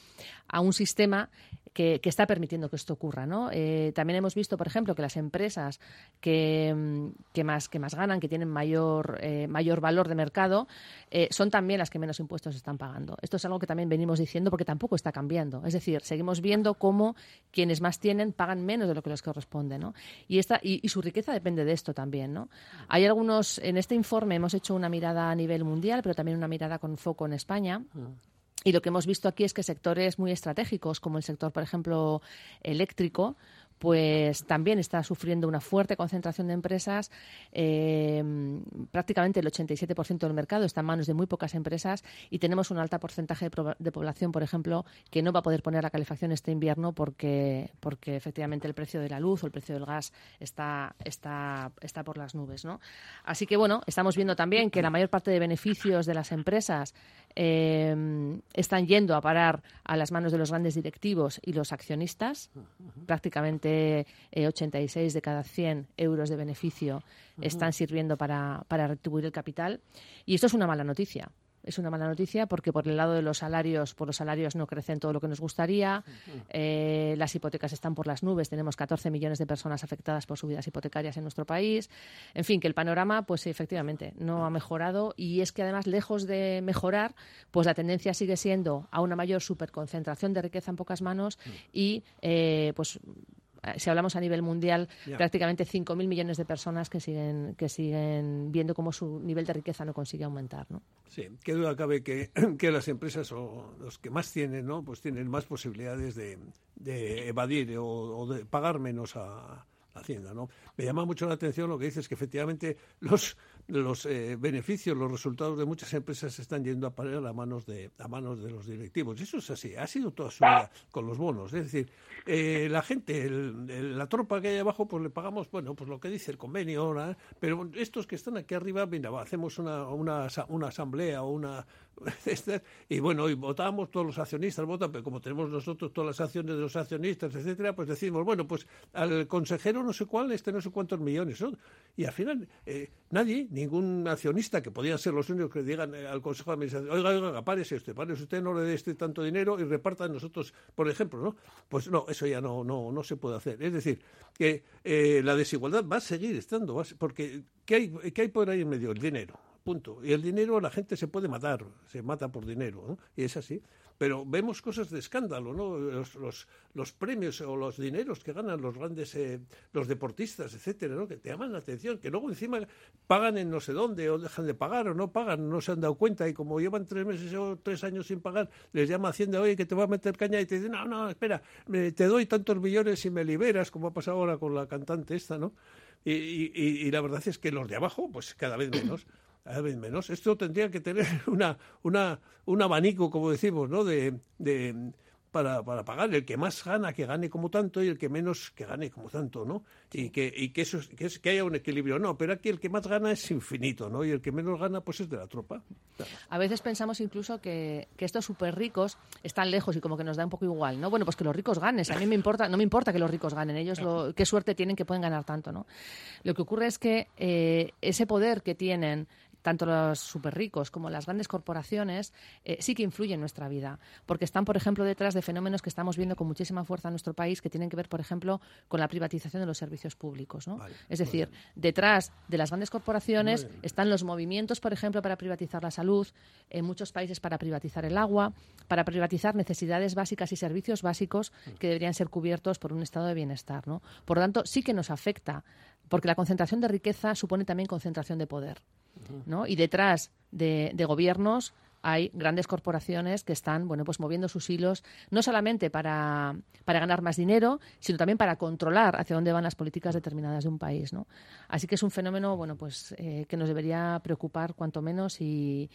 a un sistema que, que está permitiendo que esto ocurra. ¿no? Eh, también hemos visto, por ejemplo, que las empresas que, mm, que más, que más ganan, que tienen mayor, eh, mayor valor de mercado, eh, son también las que menos impuestos están pagando. Esto es algo que también venimos diciendo porque tampoco está cambiando. Es decir, seguimos viendo cómo quienes más tienen pagan menos de lo que les corresponde. ¿no? Y, esta, y, y su riqueza depende de esto también. ¿no? Hay algunos, en este informe hemos hecho una mirada a nivel mundial, pero también una mirada con foco en España. Y lo que hemos visto aquí es que sectores muy estratégicos, como el sector, por ejemplo, eléctrico, pues también está sufriendo una fuerte concentración de empresas. Eh, prácticamente el 87% del mercado está en manos de muy pocas empresas y tenemos un alto porcentaje de, de población, por ejemplo, que no va a poder poner la calefacción este invierno porque, porque efectivamente el precio de la luz o el precio del gas está, está, está por las nubes. ¿no? Así que, bueno, estamos viendo también que la mayor parte de beneficios de las empresas eh, están yendo a parar a las manos de los grandes directivos y los accionistas. Prácticamente eh, 86 de cada 100 euros de beneficio están sirviendo para, para retribuir el capital. Y esto es una mala noticia. Es una mala noticia porque por el lado de los salarios, por los salarios no crecen todo lo que nos gustaría. Eh, las hipotecas están por las nubes. Tenemos 14 millones de personas afectadas por subidas hipotecarias en nuestro país. En fin, que el panorama, pues efectivamente, no ha mejorado y es que además, lejos de mejorar, pues la tendencia sigue siendo a una mayor superconcentración de riqueza en pocas manos y, eh, pues eh, si hablamos a nivel mundial, Ya. prácticamente 5.000 millones de personas que siguen, que siguen viendo cómo su nivel de riqueza no consigue aumentar. ¿no? Sí, qué duda cabe que, que las empresas o los que más tienen, ¿no? Pues tienen más posibilidades de, de evadir o, o de pagar menos a la Hacienda, ¿no? Me llama mucho la atención lo que dices que efectivamente los los eh, beneficios, los resultados de muchas empresas están yendo a parar a manos de a manos de los directivos. Y eso es así, ha sido toda su vida con los bonos. Es decir, eh, la gente, el- el- la tropa que hay abajo, pues le pagamos, bueno, pues lo que dice el convenio ahora, pero estos que están aquí arriba, mira, hacemos una, una, una asamblea o una y bueno, y votamos, todos los accionistas votan, pero como tenemos nosotros todas las acciones de los accionistas, etcétera, pues decimos, bueno, pues al consejero no sé cuál, este no sé cuántos millones son. Y al final, eh, nadie, ningún accionista, que podían ser los únicos que digan eh, al consejo de administración, oiga, oiga, párese usted, párese usted, no le dé este tanto dinero y reparta nosotros, por ejemplo, ¿no? Pues no, eso ya no, no, no se puede hacer. Es decir, que eh, la desigualdad va a seguir estando, va porque ¿qué hay, ¿qué hay por ahí en medio? El dinero. Y el dinero la gente se puede matar, se mata por dinero, ¿no? Y es así. Pero vemos cosas de escándalo, ¿no? Los, los, premios o los dineros que ganan los grandes, eh, los deportistas, etcétera, ¿no? Que te llaman la atención, que luego encima pagan en no sé dónde, o dejan de pagar, o no pagan, no se han dado cuenta, y como llevan tres meses o tres años sin pagar, les llama Hacienda, oye, que te va a meter caña, y te dicen, no, no, espera, te doy tantos millones y me liberas, como ha pasado ahora con la cantante esta, ¿no? Y- y- y la verdad es que los de abajo, pues cada vez menos. Cada vez menos. Esto tendría que tener una, una, un abanico, como decimos, ¿no? De, de, para, para pagar. El que más gana, que gane como tanto, y el que menos, que gane como tanto, ¿no? Y que, y que, eso, es- que, es- que haya un equilibrio. No, pero aquí el que más gana es infinito, ¿no? Y el que menos gana, pues es de la tropa. A veces pensamos incluso que, que estos súper ricos están lejos y como que nos da un poco igual, ¿no? Bueno, pues que los ricos ganen. A mí me importa, no me importa que los ricos ganen. Ellos lo, qué suerte tienen que pueden ganar tanto, ¿no? Lo que ocurre es que eh, ese poder que tienen tanto los súper ricos como las grandes corporaciones eh, sí que influyen en nuestra vida, porque están, por ejemplo, detrás de fenómenos que estamos viendo con muchísima fuerza en nuestro país que tienen que ver, por ejemplo, con la privatización de los servicios públicos. ¿no? es decir, detrás de las grandes corporaciones están los movimientos, por ejemplo, para privatizar la salud, en muchos países para privatizar el agua, para privatizar necesidades básicas y servicios básicos que deberían ser cubiertos por un estado de bienestar. ¿no? Por lo tanto, sí que nos afecta, porque la concentración de riqueza supone también concentración de poder. ¿No? Y detrás de, de gobiernos hay grandes corporaciones que están bueno pues moviendo sus hilos no solamente para, para ganar más dinero sino también para controlar hacia dónde van las políticas determinadas de un país ¿no? así que es un fenómeno bueno pues eh, que nos debería preocupar cuanto menos y,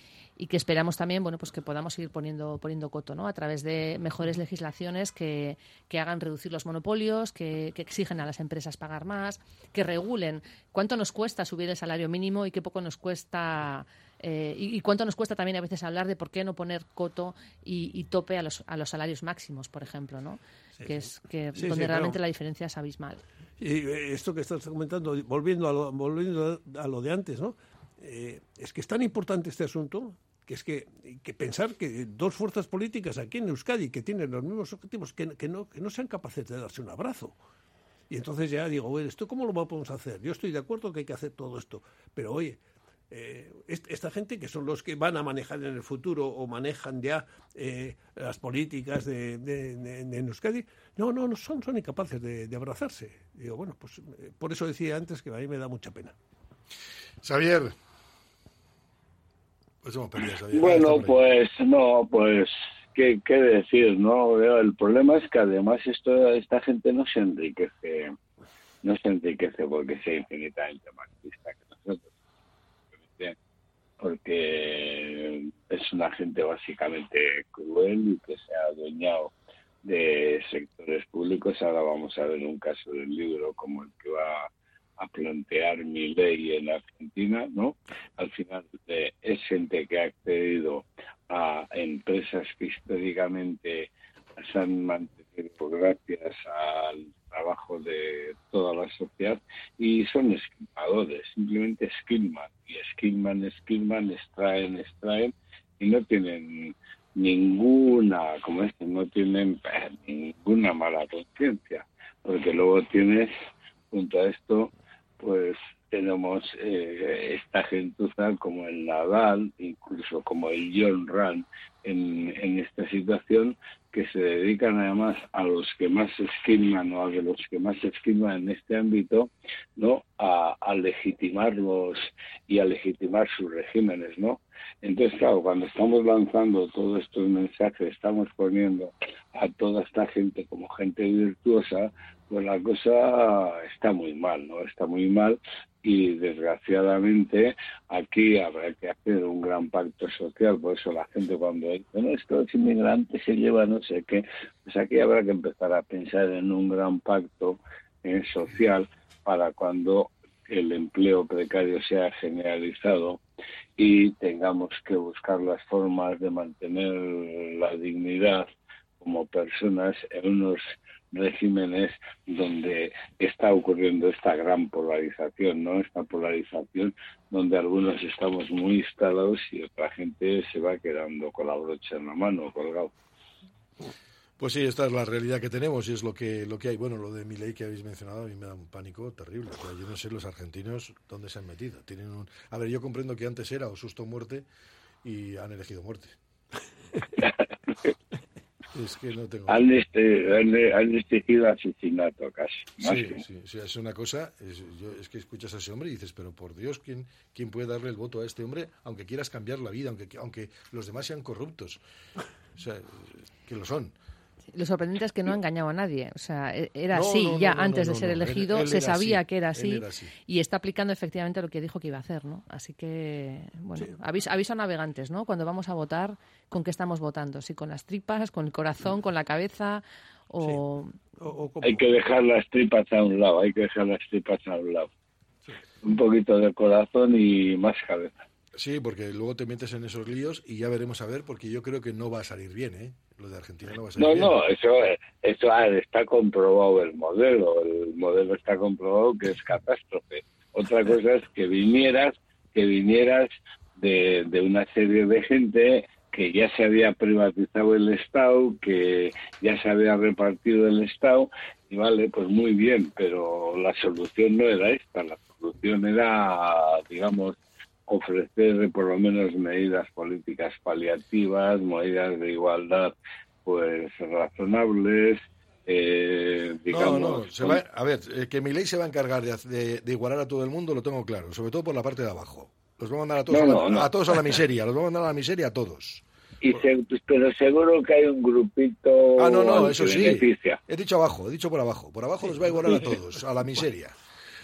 que esperamos también bueno pues que podamos seguir poniendo poniendo coto ¿no? a través de mejores legislaciones que, que hagan reducir los monopolios que, que exigen a las empresas pagar más que regulen cuánto nos cuesta subir el salario mínimo y qué poco nos cuesta eh, y, y, cuánto nos cuesta también a veces hablar de por qué no poner coto y, y tope a los, a los salarios máximos, por ejemplo, ¿no? Sí, que es que sí, donde sí, realmente claro. la diferencia es abismal. Y eh, esto que estás comentando, volviendo a lo, volviendo a lo de antes, ¿no? Eh, es que es tan importante este asunto que es que, que, pensar que dos fuerzas políticas aquí en Euskadi que tienen los mismos objetivos, que, que, no, que no sean capaces de darse un abrazo. Y entonces ya digo, bueno, ¿esto cómo lo vamos a hacer? Yo estoy de acuerdo que hay que hacer todo esto, pero oye, eh, esta gente que son los que van a manejar en el futuro o manejan ya eh, las políticas de, de, de, de, Euskadi, no, no, no son, son incapaces de, de abrazarse. Digo, bueno, pues eh, por eso decía antes que a mí me da mucha pena. Xavier. Pues hemos perdido, Xavier. Bueno, pues no, pues ¿qué, qué decir, ¿no? El problema es que además esto, esta gente no se enriquece, no se enriquece porque sea infinitamente más lista que nosotros porque es una gente básicamente cruel y que se ha adueñado de sectores públicos. Ahora vamos a ver un caso del libro como el que va a plantear mi ley en Argentina, ¿no? Al final eh, es gente que ha accedido a empresas que históricamente se han mantenido gracias al trabajo de toda la sociedad y son esquimadores, simplemente esquilman y esquilman, esquilman, extraen, extraen y no tienen ninguna, como este, no tienen eh, ninguna mala conciencia, porque luego tienes, junto a esto, pues tenemos eh, esta gentuza como el Nadal, incluso como el John Rand en esta situación, que se dedican además a los que más se esquilman o a los que más se en este ámbito, ¿no? A, legitimarlos y a legitimar sus regímenes, ¿no? Entonces, claro, cuando estamos lanzando todos estos mensajes, estamos poniendo a toda esta gente como gente virtuosa, pues la cosa está muy mal, ¿no? Está muy mal y desgraciadamente aquí habrá que hacer un gran pacto social, por eso la gente cuando dice, no, es que los inmigrantes se llevan no sé qué, pues aquí habrá que empezar a pensar en un gran pacto social para cuando el empleo precario sea generalizado y tengamos que buscar las formas de mantener la dignidad como personas en unos regímenes donde está ocurriendo esta gran polarización, ¿no? Esta polarización donde algunos estamos muy instalados y otra gente se va quedando con la brocha en la mano, colgado. Pues sí, esta es la realidad que tenemos y es lo que lo que hay. Bueno, lo de mi ley que habéis mencionado a mí me da un pánico terrible. O sea, yo no sé los argentinos dónde se han metido. Tienen un... A ver, yo comprendo que antes era o susto o muerte y han elegido muerte. Es que no tengo. Han, este, han, asesinato casi. Sí, sí, sí, es una cosa. Es, yo, es, que escuchas a ese hombre y dices, pero por Dios, ¿quién, ¿quién puede darle el voto a este hombre, aunque quieras cambiar la vida, aunque, aunque los demás sean corruptos? O sea, que lo son. Lo sorprendente es que no ha engañado a nadie. O sea, era no, así no, ya no, antes de ser elegido, él, él se sabía así, que era así, era así, y está aplicando efectivamente lo que dijo que iba a hacer, ¿no? Así que, bueno, sí. aviso, aviso, a navegantes, ¿no? Cuando vamos a votar, ¿con qué estamos votando? Si con las tripas, con el corazón, con la cabeza o... Sí. o, o hay que dejar las tripas a un lado, hay que dejar las tripas a un lado. Un poquito de corazón y más cabeza. Sí, porque luego te metes en esos líos y ya veremos a ver, porque yo creo que no va a salir bien, ¿eh? Lo de Argentina no va a salir no, bien. No, no, eso, eso está comprobado el modelo, el modelo está comprobado que es catástrofe. Otra cosa es que vinieras, que vinieras de, de una serie de gente que ya se había privatizado el Estado, que ya se había repartido el Estado, y vale, pues muy bien, pero la solución no era esta, la solución era, digamos, ofrecer por lo menos medidas políticas paliativas, medidas de igualdad pues razonables. Eh, digamos, no, no, se va, a ver, eh, que mi ley se va a encargar de, de, de, igualar a todo el mundo lo tengo claro, sobre todo por la parte de abajo. Los va a mandar a todos, No, a, la, no, a todos a la miseria. Los va a mandar a la miseria a todos. Y se- pero seguro que hay un grupito Ah, no, no, eso sí. beneficia. He dicho abajo, he dicho por abajo. Por abajo los va a igualar a todos, a la miseria.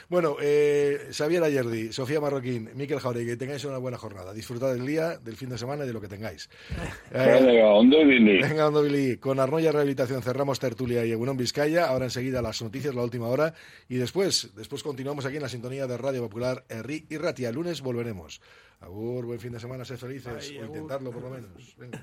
Bueno, eh, Xavier Ayerdi, Sofía Marroquín, Miquel Jauregui, que tengáis una buena jornada. Disfrutad del día, del fin de semana y de lo que tengáis. Eh, Venga, ondo ibili. Venga, Ondo Billy. Con Arnoya Rehabilitación cerramos tertulia y Egunon Vizcaya. Ahora enseguida las noticias, la última hora. Y después, después continuamos aquí en la sintonía de Radio Popular Herri y Ratia. El lunes volveremos. Agur, buen fin de semana, sed felices. o intentarlo por lo menos. Venga.